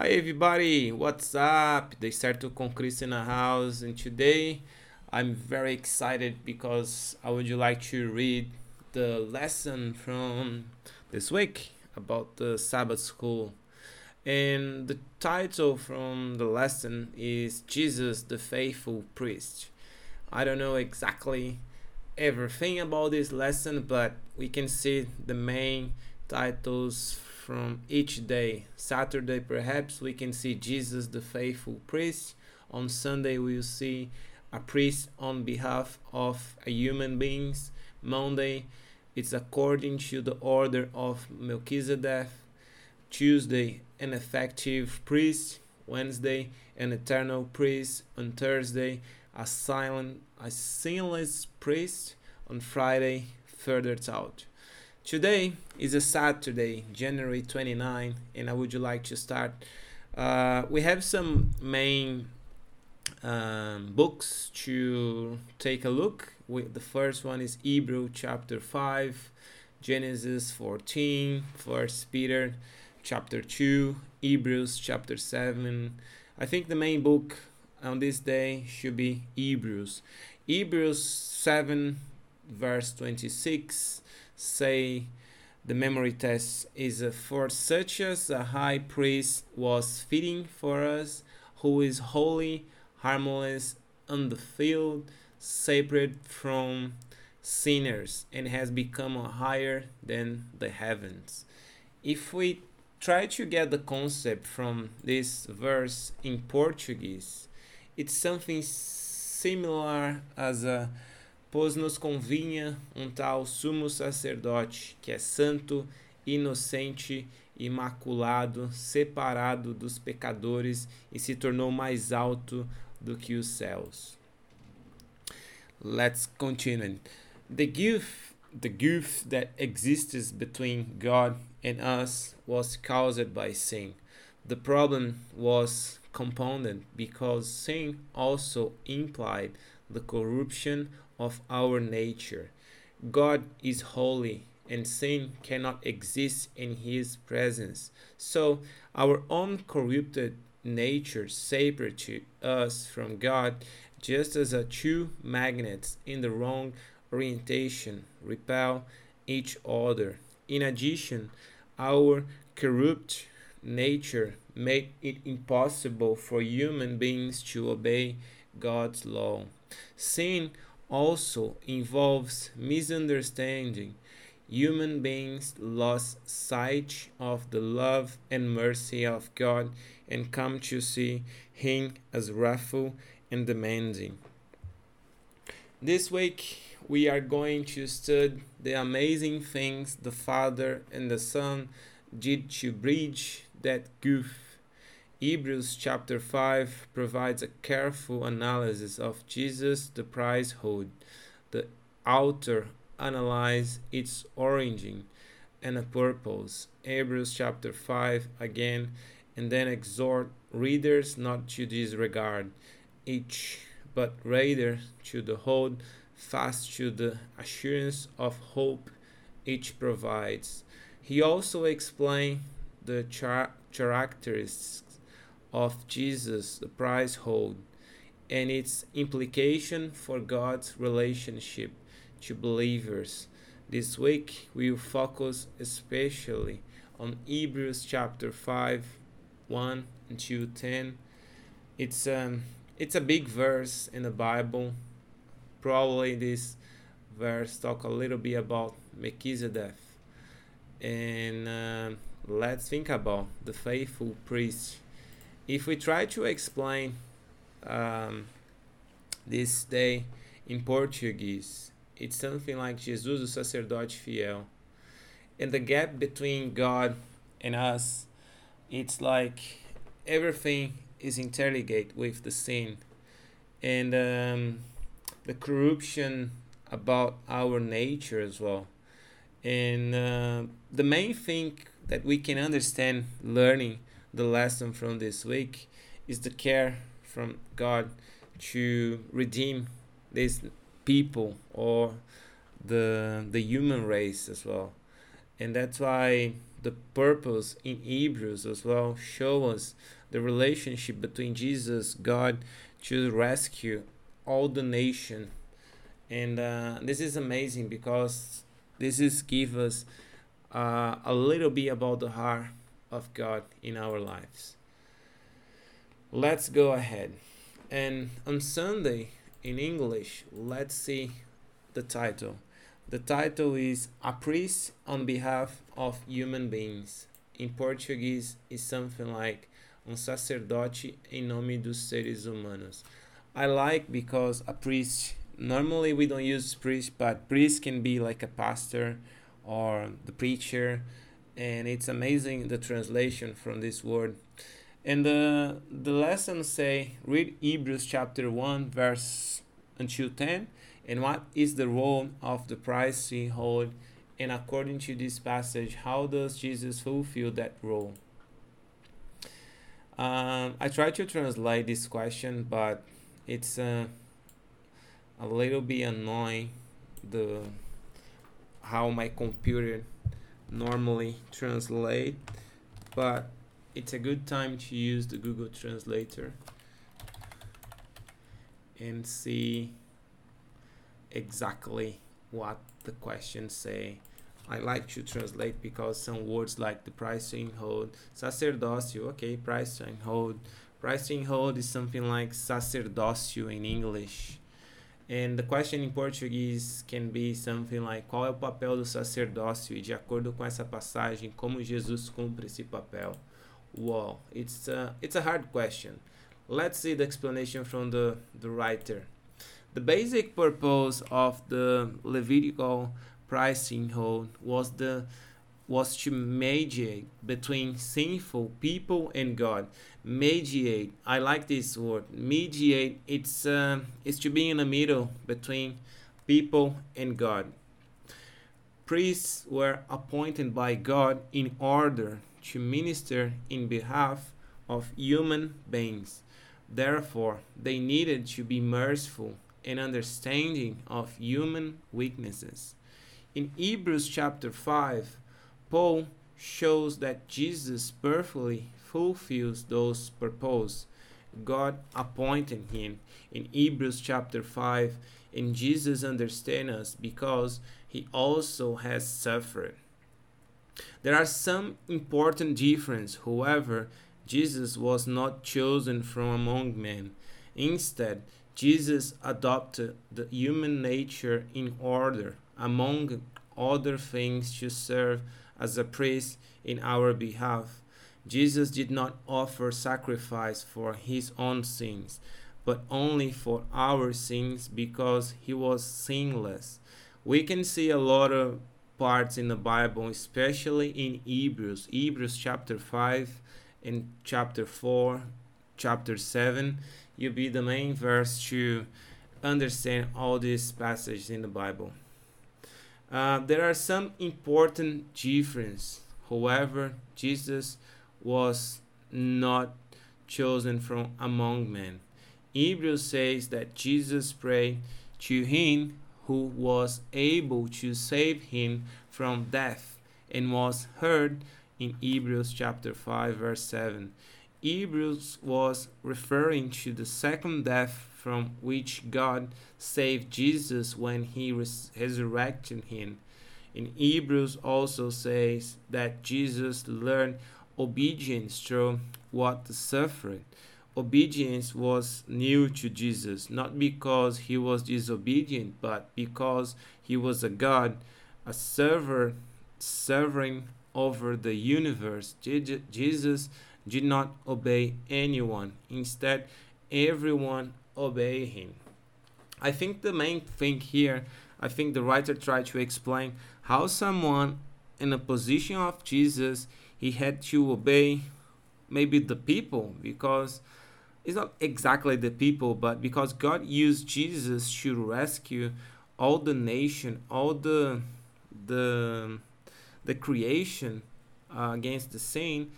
Hi everybody, what's up? They start to con Chris in the house, and today I'm very excited because I would like to read the lesson from this week about the Sabbath school. And the title from the lesson is Jesus the Faithful Priest. I don't know exactly everything about this lesson, but we can see the main titles from each day. Saturday, perhaps we can see Jesus, the faithful priest. On Sunday, we'll see a priest on behalf of a human beings. Monday, it's according to the order of Melchizedek. Tuesday, an effective priest. Wednesday, an eternal priest. On Thursday, a silent, a sinless priest. On Friday, further out. Today is a Saturday, January 29, and I would like to start. Uh, we have some main um, books to take a look. We, the first one is Hebrew chapter 5, Genesis 14, First Peter chapter 2, Hebrews chapter 7. I think the main book on this day should be Hebrews. Hebrews 7, verse 26 say the memory test is for such as a high priest was fitting for us, who is holy, harmless, undefiled, separate from sinners, and has become higher than the heavens. If we try to get the concept from this verse in Portuguese, it's something similar as a pois nos convinha um tal sumo sacerdote que é santo, inocente, imaculado, separado dos pecadores e se tornou mais alto do que os céus. Let's continue. The gift, the gift that exists between God and us was caused by sin. The problem was compounded because sin also implied the corruption of our nature. God is holy and sin cannot exist in his presence. So our own corrupted nature separates us from God just as a two magnets in the wrong orientation repel each other. In addition, our corrupt nature made it impossible for human beings to obey God's law. Sin also involves misunderstanding. Human beings lost sight of the love and mercy of God and come to see Him as wrathful and demanding. This week, we are going to study the amazing things the Father and the Son did to bridge that gulf Hebrews chapter 5 provides a careful analysis of Jesus the priesthood. The author analyzes its origin and a purpose. Hebrews chapter 5 again, and then exhort readers not to disregard each, but rather to the hold fast to the assurance of hope each provides. He also explains the char- characteristics of Jesus, the priesthood, and its implication for God's relationship to believers. This week we will focus especially on Hebrews chapter 5, 1 and 2, 10. It's um it's a big verse in the Bible. Probably this verse talk a little bit about Melchizedek. And uh, let's think about the faithful priest if we try to explain um, this day in Portuguese, it's something like Jesus, o sacerdote fiel. And the gap between God and us, it's like everything is interlinked with the sin and um, the corruption about our nature as well. And uh, the main thing that we can understand learning the lesson from this week is the care from God to redeem these people or the the human race as well and that's why the purpose in Hebrews as well show us the relationship between Jesus, God, to rescue all the nation. And uh, this is amazing because this is give us uh, a little bit about the heart of God in our lives. Let's go ahead. And on Sunday in English, let's see the title. The title is A Priest on Behalf of Human Beings. In Portuguese, is something like Um Sacerdote em Nome dos Seres Humanos. I like because a priest, normally we don't use priest, but priest can be like a pastor or the preacher, and it's amazing the translation from this word. And the, the lesson say, read Hebrews chapter 1, verse until 10 and what is the role of the priesthood and according to this passage how does jesus fulfill that role um, i tried to translate this question but it's uh, a little bit annoying the how my computer normally translate but it's a good time to use the google translator and see exactly what the questions say. I like to translate because some words like the pricing hold, sacerdócio, okay, pricing hold. Pricing hold is something like sacerdócio in English. And the question in Portuguese can be something like qual é o papel do sacerdócio e de acordo com essa passagem como Jesus cumpre esse papel. Wow, it's a, it's a hard question. Let's see the explanation from the, the writer. The basic purpose of the Levitical pricing priesthood was the was to mediate between sinful people and God. Mediate. I like this word. Mediate. It's uh, it's to be in the middle between people and God. Priests were appointed by God in order to minister in behalf of human beings. Therefore, they needed to be merciful and understanding of human weaknesses. In Hebrews chapter 5, Paul shows that Jesus perfectly fulfills those purposes God appointed him in Hebrews chapter 5, and Jesus understands us because he also has suffered. There are some important differences, however, Jesus was not chosen from among men. Instead, Jesus adopted the human nature in order, among other things, to serve as a priest in our behalf. Jesus did not offer sacrifice for his own sins, but only for our sins because he was sinless. We can see a lot of parts in the Bible, especially in Hebrews, Hebrews chapter 5 and chapter 4, chapter 7 you'll be the main verse to understand all these passages in the Bible. Uh, there are some important differences. However, Jesus was not chosen from among men. Hebrews says that Jesus prayed to him who was able to save him from death and was heard in Hebrews chapter 5 verse 7. Hebrews was referring to the second death from which God saved Jesus when he res- resurrected him. In Hebrews also says that Jesus learned obedience through what suffered. Obedience was new to Jesus, not because he was disobedient, but because he was a God, a server, sovereign over the universe. Jesus did not obey anyone. Instead, everyone obeyed him. I think the main thing here, I think the writer tried to explain how someone in a position of Jesus, he had to obey maybe the people because it's not exactly the people, but because God used Jesus to rescue all the nation, all the the the creation uh, against the sin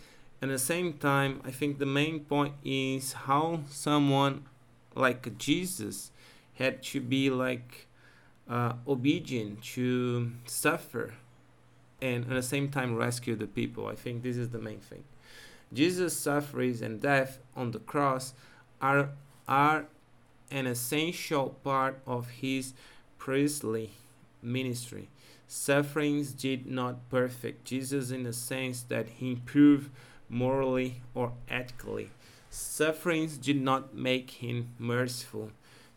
at the same time i think the main point is how someone like jesus had to be like uh, obedient to suffer and at the same time rescue the people. I think this is the main thing. Jesus' sufferings and death on the cross are are an essential part of his priestly ministry. Sufferings did not perfect Jesus in the sense that he improved morally or ethically. Sufferings did not make him merciful.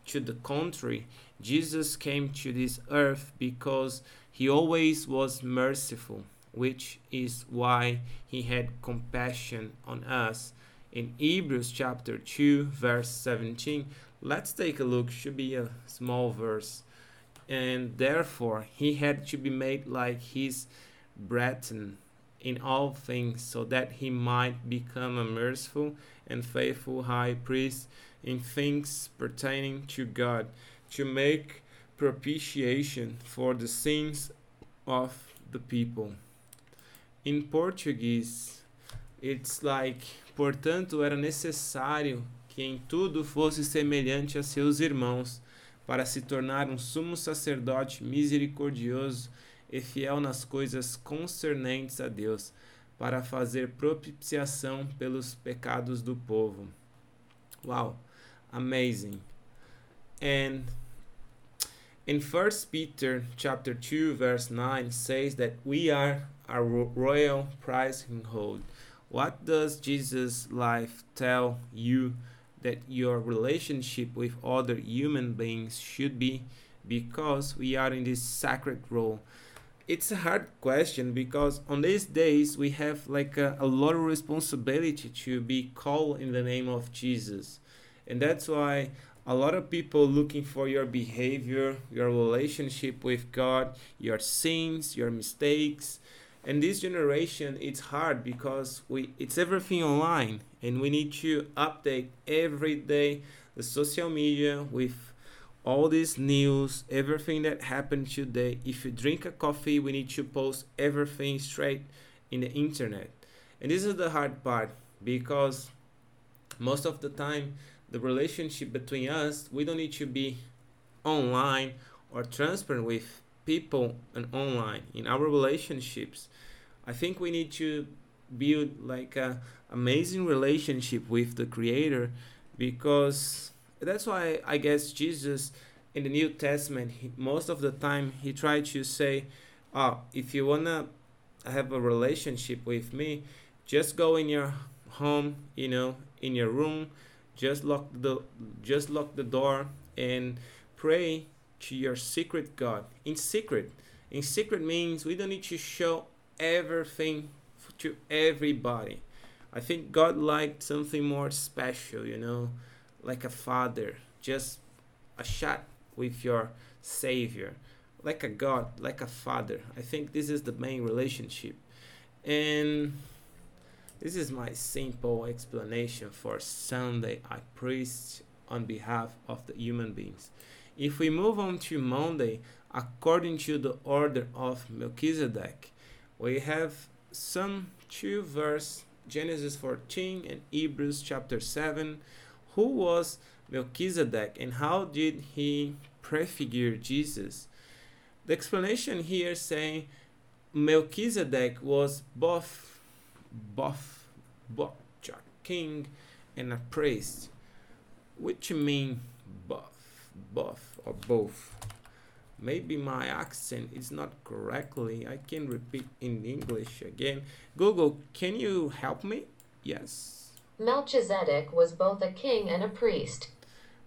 To the contrary, Jesus came to this earth because he always was merciful, which is why he had compassion on us. In Hebrews chapter 2, verse 17, let's take a look, should be a small verse. And therefore, he had to be made like his brethren in all things, so that he might become a merciful and faithful high priest in things pertaining to God, to make propitiation for the sins of the people. In Portuguese, it's like, portanto, era necessário que em tudo fosse semelhante a seus irmãos, para se tornar um sumo sacerdote misericordioso e fiel nas coisas concernentes a Deus, para fazer propiciação pelos pecados do povo. Wow, amazing. And in First Peter chapter 2 verse 9 says that we are a royal priesthood. What does Jesus' life tell you that your relationship with other human beings should be because we are in this sacred role? It's a hard question because on these days we have like a, a, lot of responsibility to be called in the name of jesus. And that's why a lot of people looking for your behavior your relationship with god your sins your mistakes. And this generation it's hard because we it's everything online. And we need to update every day the social media with all this news, everything that happened today. If you drink a coffee, we need to post everything straight in the internet. And this is the hard part because most of the time, the relationship between us, we don't need to be online or transparent with people and online in our relationships. I think we need to build like a amazing relationship with the creator because that's why I guess Jesus in the New Testament, he, most of the time he tried to say, "Oh, if you wanna have a relationship with me, just go in your home, you know, in your room, just lock the just lock the door and pray to your secret God in secret. In secret means we don't need to show everything to everybody. I think God liked something more special, you know like a father, just a shot with your savior, like a God, like a father. I think this is the main relationship. And this is my simple explanation for Sunday I preach on behalf of the human beings. If we move on to Monday, according to the order of Melchizedek, we have some two verse Genesis 14 and Hebrews chapter 7 who was Melchizedek and how did he prefigure Jesus? The explanation here saying Melchizedek was both both both a king and a priest. Which mean both both or both. Maybe my accent is not correctly. I can repeat in English again. Google, can you help me? Yes. Melchizedek was both a king and a priest.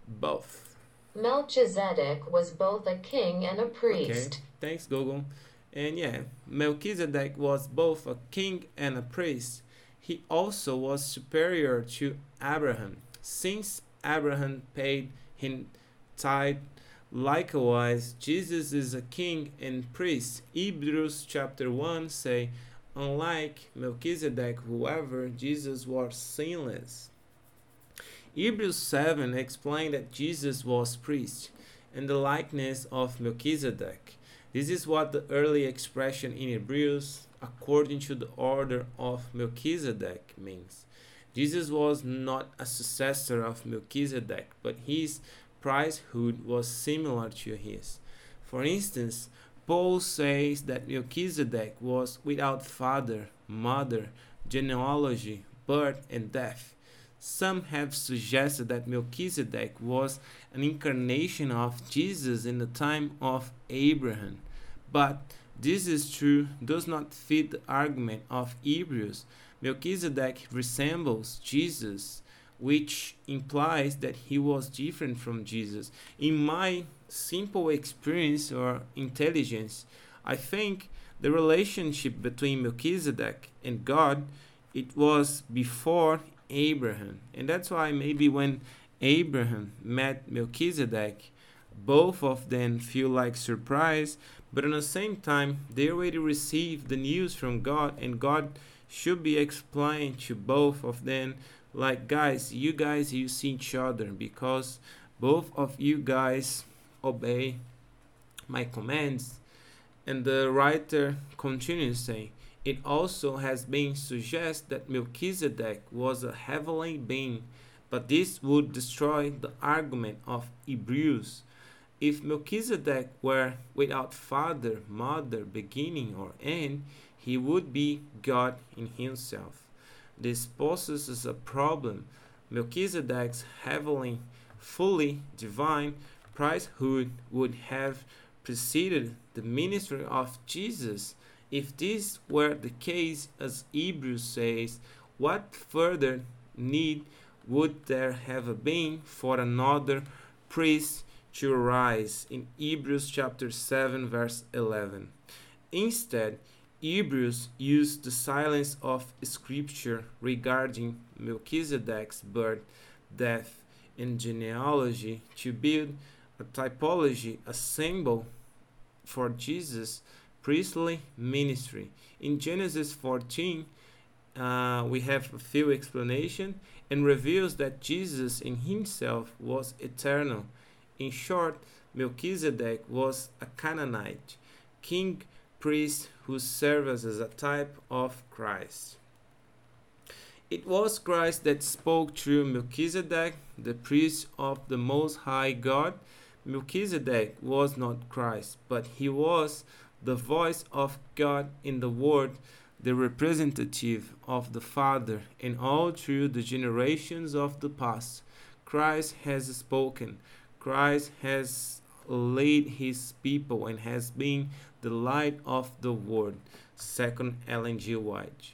Both. Melchizedek was both a king and a priest. Okay. Thanks, Google. And yeah, Melchizedek was both a king and a priest. He also was superior to Abraham, since Abraham paid him tithe. Likewise, Jesus is a king and priest. Hebrews chapter 1 say, Unlike Melchizedek, however, Jesus was sinless. Hebrews 7 explained that Jesus was priest in the likeness of Melchizedek. This is what the early expression in Hebrews, according to the order of Melchizedek, means. Jesus was not a successor of Melchizedek, but his priesthood was similar to his. For instance, Paul says that Melchizedek was without father, mother, genealogy, birth, and death. Some have suggested that Melchizedek was an incarnation of Jesus in the time of Abraham. But this is true, does not fit the argument of Hebrews. Melchizedek resembles Jesus, which implies that he was different from Jesus. In my simple experience or intelligence, I think the relationship between Melchizedek and God it was before Abraham. And that's why maybe when Abraham met Melchizedek, both of them feel like surprise, but at the same time, they already received the news from God, and God should be explaining to both of them, like, guys, you guys, you see each other because both of you guys obey my commands. And the writer continues saying, it also has been suggested that Melchizedek was a heavenly being, but this would destroy the argument of Hebrews. If Melchizedek were without father, mother, beginning, or end, he would be God in himself. This poses a problem. Melchizedek's heavenly, fully divine priesthood would have preceded the ministry of Jesus if this were the case, as Hebrews says, what further need would there have been for another priest to arise in Hebrews chapter 7 verse 11. Instead, Hebrews used the silence of scripture regarding Melchizedek's birth, death, and genealogy to build a typology, a symbol for Jesus priestly ministry. In Genesis 14, uh, we have a few explanation and reveals that Jesus in himself was eternal. In short, Melchizedek was a Canaanite king priest who served as a type of Christ. It was Christ that spoke through Melchizedek, the priest of the Most High God. Melchizedek was not Christ, but he was the voice of God in the world, the representative of the Father, and all through the generations of the past. Christ has spoken. Christ has led his people and has been the light of the world. Second Ellen G. White.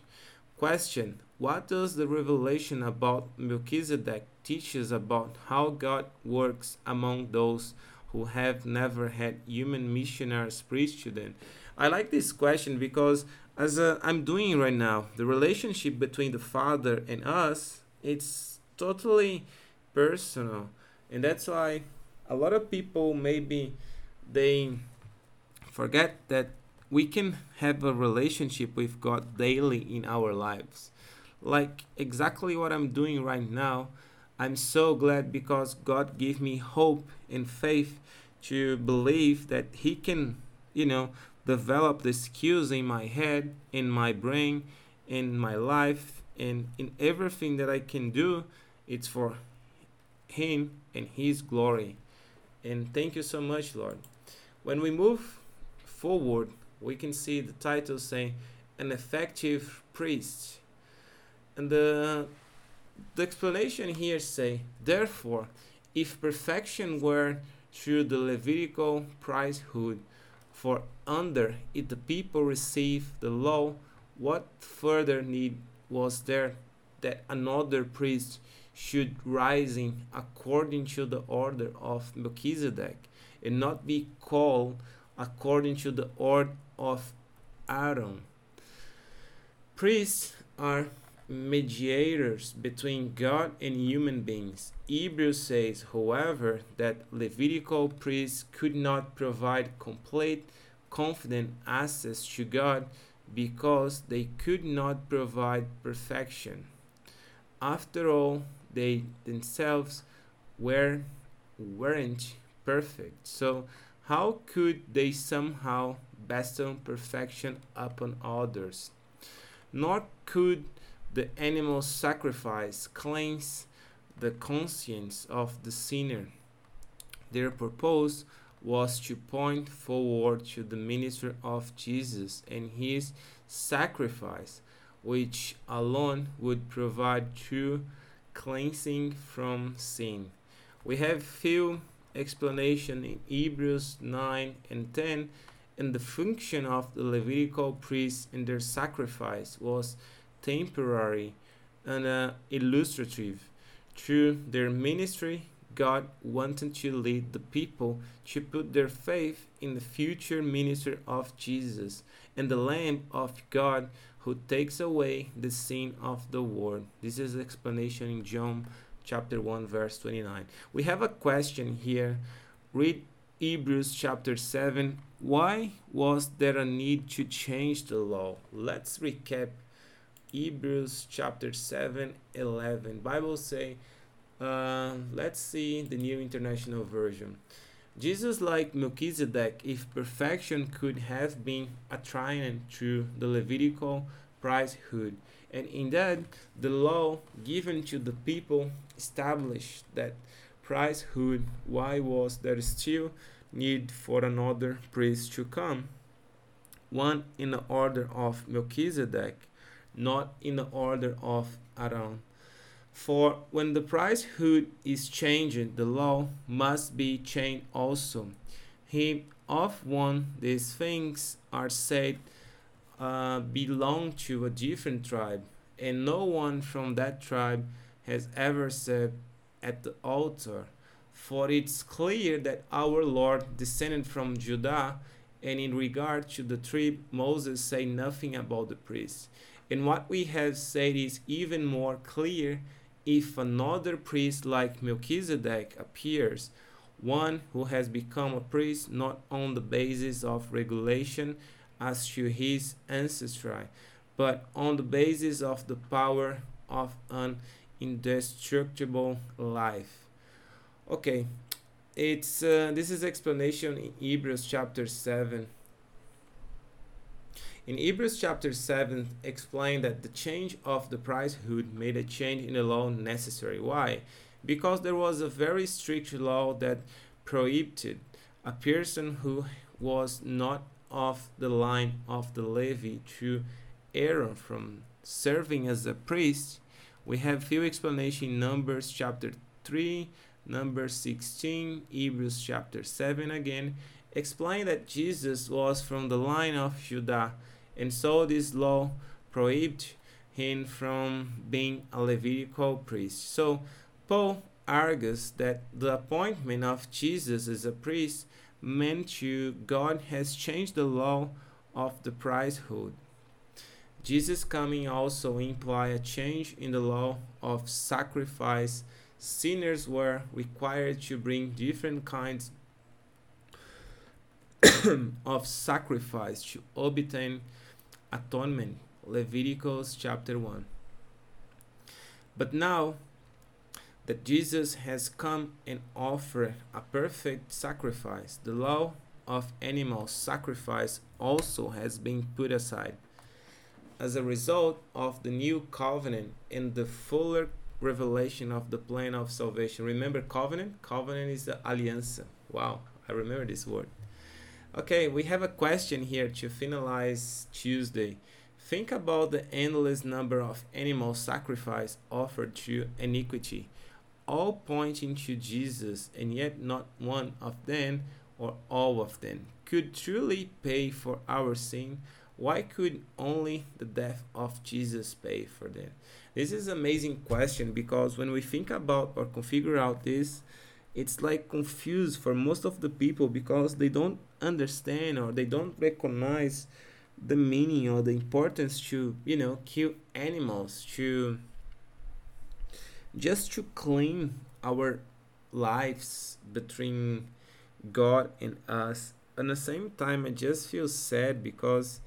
Question What does the revelation about Melchizedek teach us about how God works among those who have never had human missionaries preach to them? I like this question because as uh, I'm doing right now, the relationship between the Father and us, it's totally personal. And that's why a lot of people maybe they forget that we can have a relationship with God daily in our lives. Like exactly what I'm doing right now. I'm so glad because God gave me hope and faith to believe that He can, you know, develop the skills in my head, in my brain, in my life, and in everything that I can do. It's for Him and His glory. And thank you so much, Lord. When we move forward, we can see the title saying an effective priest. And the the explanation here say, therefore, if perfection were through the Levitical priesthood, for under it the people received the law, what further need was there that another priest should rising according to the order of Melchizedek and not be called according to the order of Aaron? Priests are mediators between God and human beings. Hebrews says, however, that Levitical priests could not provide complete, confident access to God because they could not provide perfection. After all, they themselves were weren't perfect. So how could they somehow bestow perfection upon others? Nor could the animal sacrifice cleanse the conscience of the sinner. Their purpose was to point forward to the ministry of Jesus and his sacrifice, which alone would provide true cleansing from sin. We have few explanation in Hebrews 9 and 10 and the function of the Levitical priests in their sacrifice was temporary and uh, illustrative. Through their ministry, God wanted to lead the people to put their faith in the future ministry of Jesus and the Lamb of God who takes away the sin of the world. This is explanation in John chapter 1 verse 29. We have a question here. Read Hebrews chapter 7. Why was there a need to change the law? Let's recap Hebrews chapter 7 11. Bible say uh, let's see the New International Version. Jesus, like Melchizedek, if perfection could have been a attained through the Levitical priesthood, and in that the law given to the people established that priesthood, why was there still need for another priest to come? One in the order of Melchizedek, not in the order of Aaron. For when the priesthood is changed, the law must be changed also. He of one these things are said uh, belong to a different tribe, and no one from that tribe has ever said at the altar. For it's clear that our Lord descended from Judah, and in regard to the tribe, Moses said nothing about the priests. And what we have said is even more clear if another priest like Melchizedek appears, one who has become a priest not on the basis of regulation as to his ancestry, but on the basis of the power of an indestructible life. Okay, it's uh, this is explanation in Hebrews chapter 7 in Hebrews chapter 7, explain that the change of the priesthood made a change in the law necessary. Why? Because there was a very strict law that prohibited a person who was not of the line of the Levi to Aaron from serving as a priest. We have few explanation in Numbers chapter 3, Numbers 16, Hebrews chapter 7 again, explain that Jesus was from the line of Judah and so this law prohibits him from being a Levitical priest. So Paul argues that the appointment of Jesus as a priest meant to God has changed the law of the priesthood. Jesus coming also imply a change in the law of sacrifice. Sinners were required to bring different kinds of sacrifice to obtain atonement, Leviticus chapter 1. But now that Jesus has come and offered a perfect sacrifice, the law of animal sacrifice also has been put aside. As a result of the new covenant and the fuller revelation of the plan of salvation. Remember covenant? Covenant is the aliança. Wow, I remember this word. Okay, we have a question here to finalize Tuesday. Think about the endless number of animal sacrifice offered to iniquity, all pointing to Jesus, and yet not one of them or all of them could truly pay for our sin. Why could only the death of Jesus pay for them? This is amazing question because when we think about or configure out this, it's like confused for most of the people because they don't understand or they don't recognize the meaning or the importance to you know kill animals to just to clean our lives between god and us at the same time i just feel sad because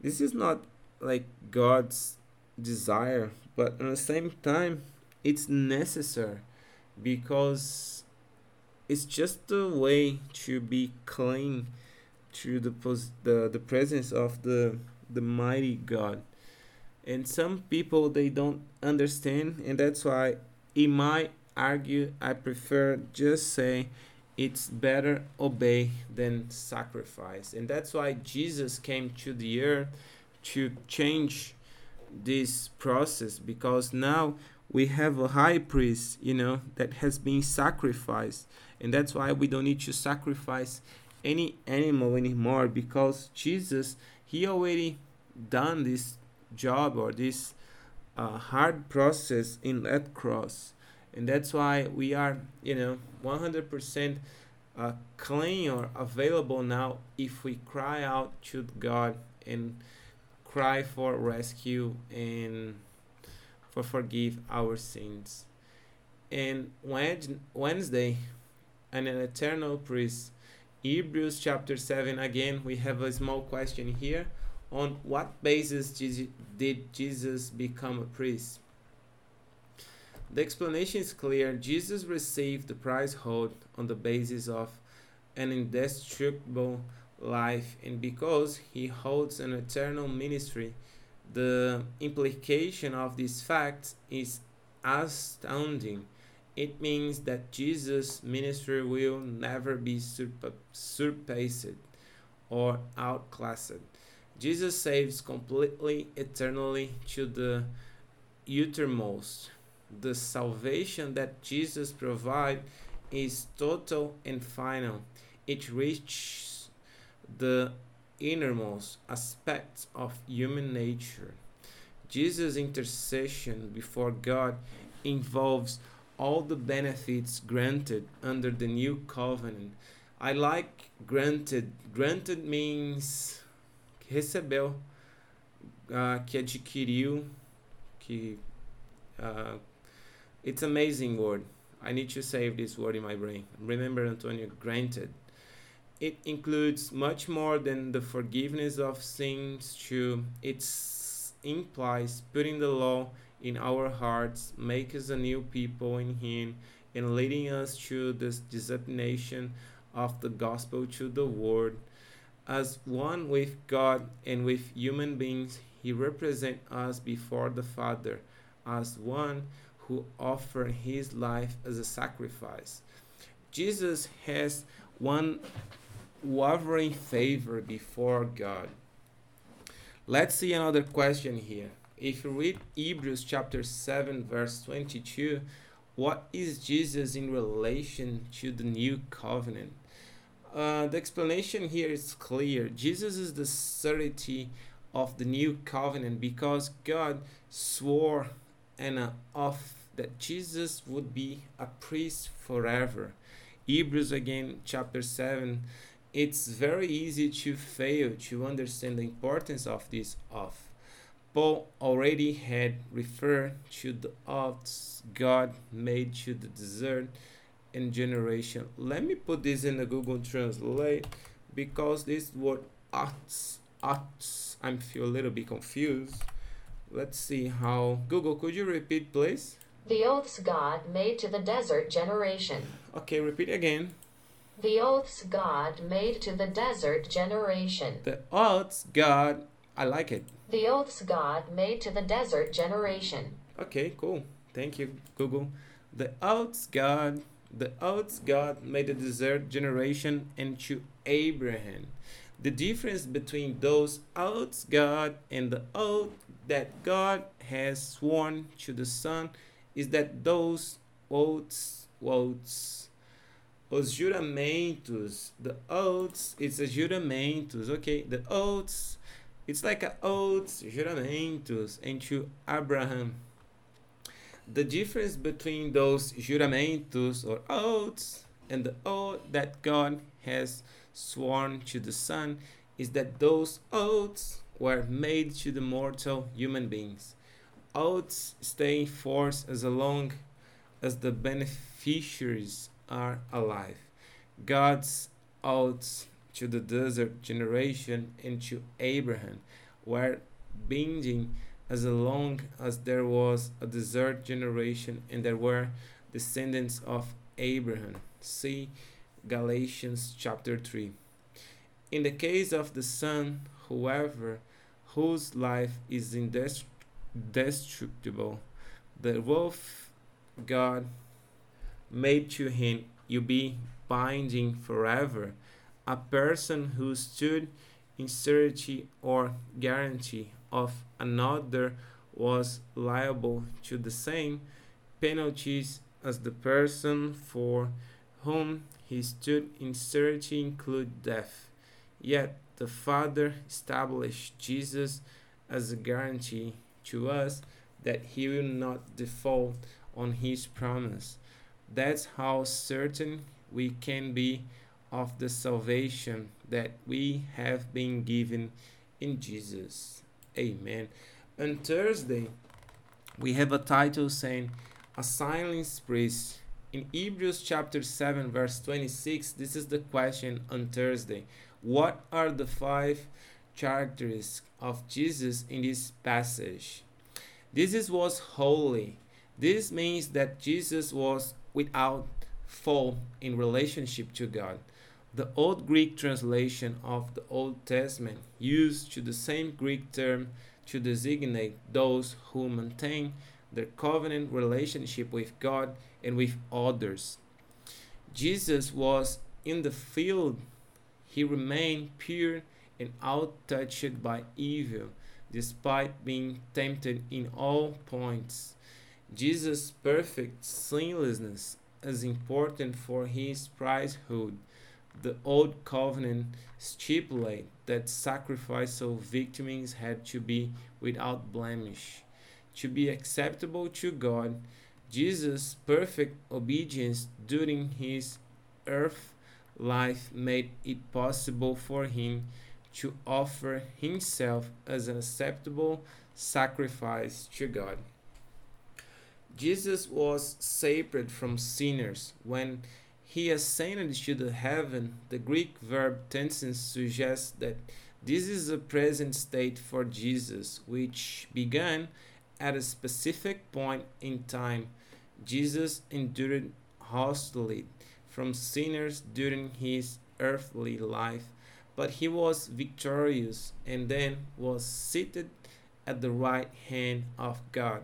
this is not like god's desire but at the same time it's necessary because it's just a way to be clean to the pos- the the presence of the the mighty God. And some people they don't understand, and that's why in my argue I prefer just say it's better obey than sacrifice. And that's why Jesus came to the earth to change this process because now we have a high priest, you know, that has been sacrificed. And that's why we don't need to sacrifice any animal anymore because Jesus, he already done this job or this uh, hard process in that cross. And that's why we are you know 100% uh, clean or available now if we cry out to god and cry for rescue and for forgive our sins. And wednesday and an eternal priest. Hebrews chapter 7 again we have a small question here on what basis did jesus become a priest the explanation is clear. Jesus received the prize hold on the basis of an indestructible life, and because he holds an eternal ministry, the implication of this fact is astounding. It means that Jesus' ministry will never be surpassed or outclassed. Jesus saves completely, eternally to the uttermost the salvation that Jesus provides is total and final. It reaches the innermost aspects of human nature. Jesus' intercession before God involves all the benefits granted under the new covenant. I like granted. Granted means recebeu, uh, que adquiriu, que uh, it's amazing word. I need to save this word in my brain. Remember, Antonio, granted. It includes much more than the forgiveness of sins to it implies putting the law in our hearts, make us a new people in Him, and leading us to this dissemination of the gospel to the world. As one with God and with human beings, He represents us before the Father. As one, who offered his life as a sacrifice. Jesus has one wavering favor before God. Let's see another question here. If you read Hebrews chapter 7, verse 22, what is Jesus in relation to the new covenant? Uh, the explanation here is clear. Jesus is the certainty of the new covenant because God swore an oath that Jesus would be a priest forever. Hebrews again, chapter 7. It's very easy to fail to understand the importance of this oath. Paul already had referred to the oaths God made to the desert and generation. Let me put this in the Google Translate because this word oaths, oaths, i'm feel a little bit confused. Let's see how. Google, could you repeat, please? The oaths God made to the desert generation. Okay, repeat again. The oaths God made to the desert generation. The oaths God, I like it. The oaths God made to the desert generation. Okay, cool. Thank you, Google. The oaths God, the oaths God made the desert generation and to Abraham. The difference between those oaths God and the oath that God has sworn to the Son is that those oaths, oaths, os juramentos, the oaths, it's a juramentos, okay? The oaths, it's like a oaths, juramentos, and to Abraham. The difference between those juramentos or oaths and the oath that God has sworn to the Son is that those oaths were made to the mortal human beings oaths stay in force as long as the beneficiaries are alive. God's oaths to the desert generation and to Abraham were binding as long as there was a desert generation and there were descendants of Abraham. See Galatians chapter 3. In the case of the Son, whoever whose life is indestructible. The wolf God made to him, you be binding forever. A person who stood in certainty or guarantee of another was liable to the same penalties as the person for whom he stood in certainty include death. Yet the Father established Jesus as a guarantee to us that he will not default on his promise. That's how certain we can be of the salvation that we have been given in Jesus. Amen. On Thursday, we have a title saying, A Silence Priest. In Hebrews chapter 7, verse 26, this is the question on Thursday. What are the five characteristics of Jesus in this passage? Jesus was holy. This means that Jesus was without fault in relationship to God. The Old Greek translation of the Old Testament used to the same Greek term to designate those who maintain their covenant relationship with God and with others. Jesus was in the field, he remained pure and untouched by evil, despite being tempted in all points. Jesus' perfect sinlessness is important for his priesthood the old covenant stipulate that sacrificial victims had to be without blemish. To be acceptable to God, Jesus' perfect obedience during his earth life made it possible for him to offer himself as an acceptable sacrifice to God. Jesus was separate from sinners when he ascended to the heaven, the Greek verb tenses suggests that this is a present state for Jesus, which began at a specific point in time. Jesus endured hostility from sinners during his earthly life, but he was victorious and then was seated at the right hand of God.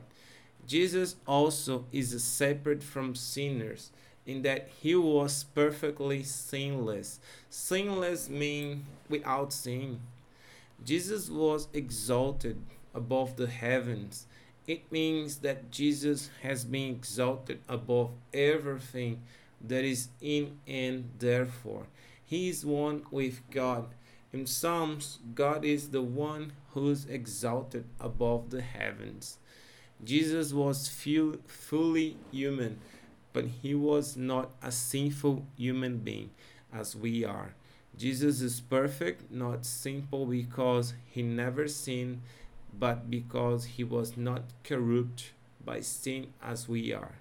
Jesus also is separate from sinners in that he was perfectly sinless. Sinless means without sin. Jesus was exalted above the heavens. It means that Jesus has been exalted above everything that is in and therefore. He is one with God. In Psalms, God is the one who is exalted above the heavens. Jesus was fully human but he was not a sinful human being as we are. Jesus is perfect, not simple because he never sinned, but because he was not corrupt by sin as we are.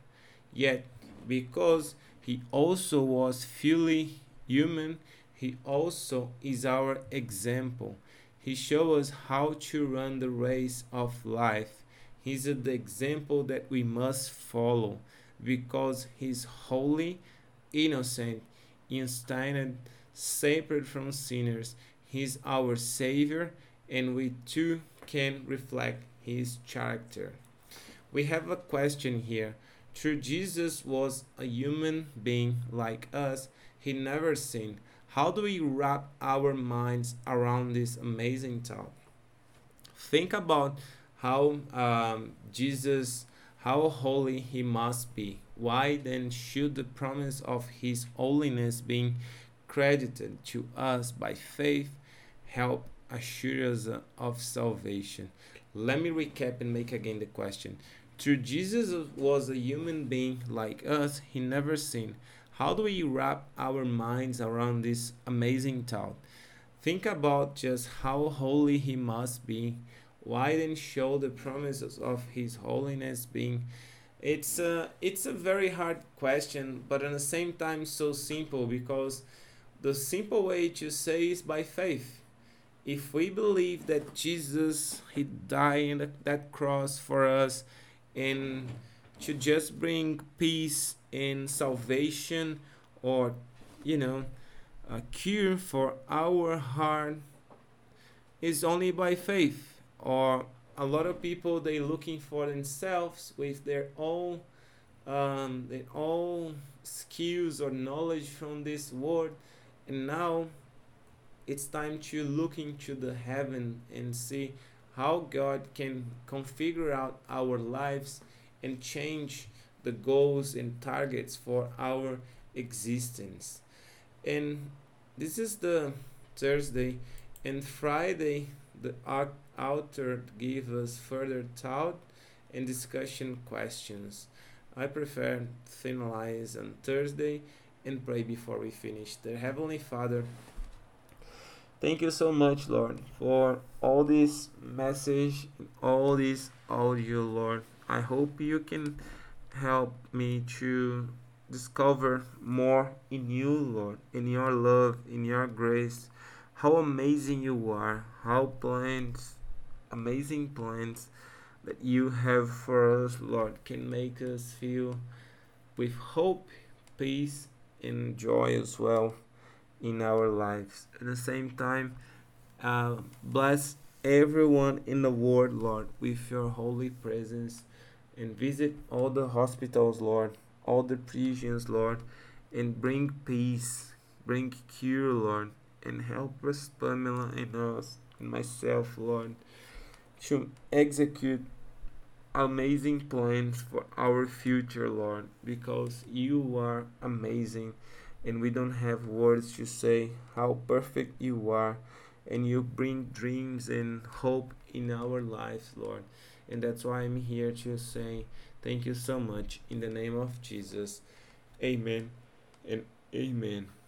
Yet, because he also was fully human, he also is our example. He shows us how to run the race of life. He's the example that we must follow because he's holy, innocent, instinct, separate from sinners. He's our Savior, and we too can reflect his character. We have a question here. True, Jesus was a human being like us, he never sinned. How do we wrap our minds around this amazing thought? Think about how um, Jesus how holy he must be. Why then should the promise of his holiness being credited to us by faith help assure us of salvation? Let me recap and make again the question. True, Jesus was a human being like us, he never sinned. How do we wrap our minds around this amazing thought? Think about just how holy he must be why then show the promises of his holiness being it's a it's a very hard question but at the same time so simple because the simple way to say is by faith. If we believe that jesus he died on that cross for us and to just bring peace and salvation or you know a cure for our heart is only by faith or a lot of people they looking for themselves with their own um, and all skills or knowledge from this world and now it's time to look into the heaven and see how God can configure out our lives and change the goals and targets for our existence. And this is the Thursday and Friday the author give us further thought and discussion questions. I prefer finalize on Thursday and pray before we finish. The Heavenly Father, thank you so much, Lord, for all this message, all this audio, Lord. I hope you can help me to discover more in you, Lord, in your love, in your grace. How amazing you are, how plans, amazing plans that you have for us, Lord, can make us feel with hope, peace, and joy as well in our lives. At the same time, uh, bless everyone in the world, Lord, with your holy presence and visit all the hospitals, Lord, all the prisons, Lord, and bring peace, bring cure, Lord, and help us, Pamela, and us, and myself, Lord, to execute amazing plans for our future, Lord, because you are amazing and we don't have words to say how perfect you are and you bring dreams and hope in our lives, Lord. And that's why I'm here to say thank you so much in the name of Jesus. Amen and amen.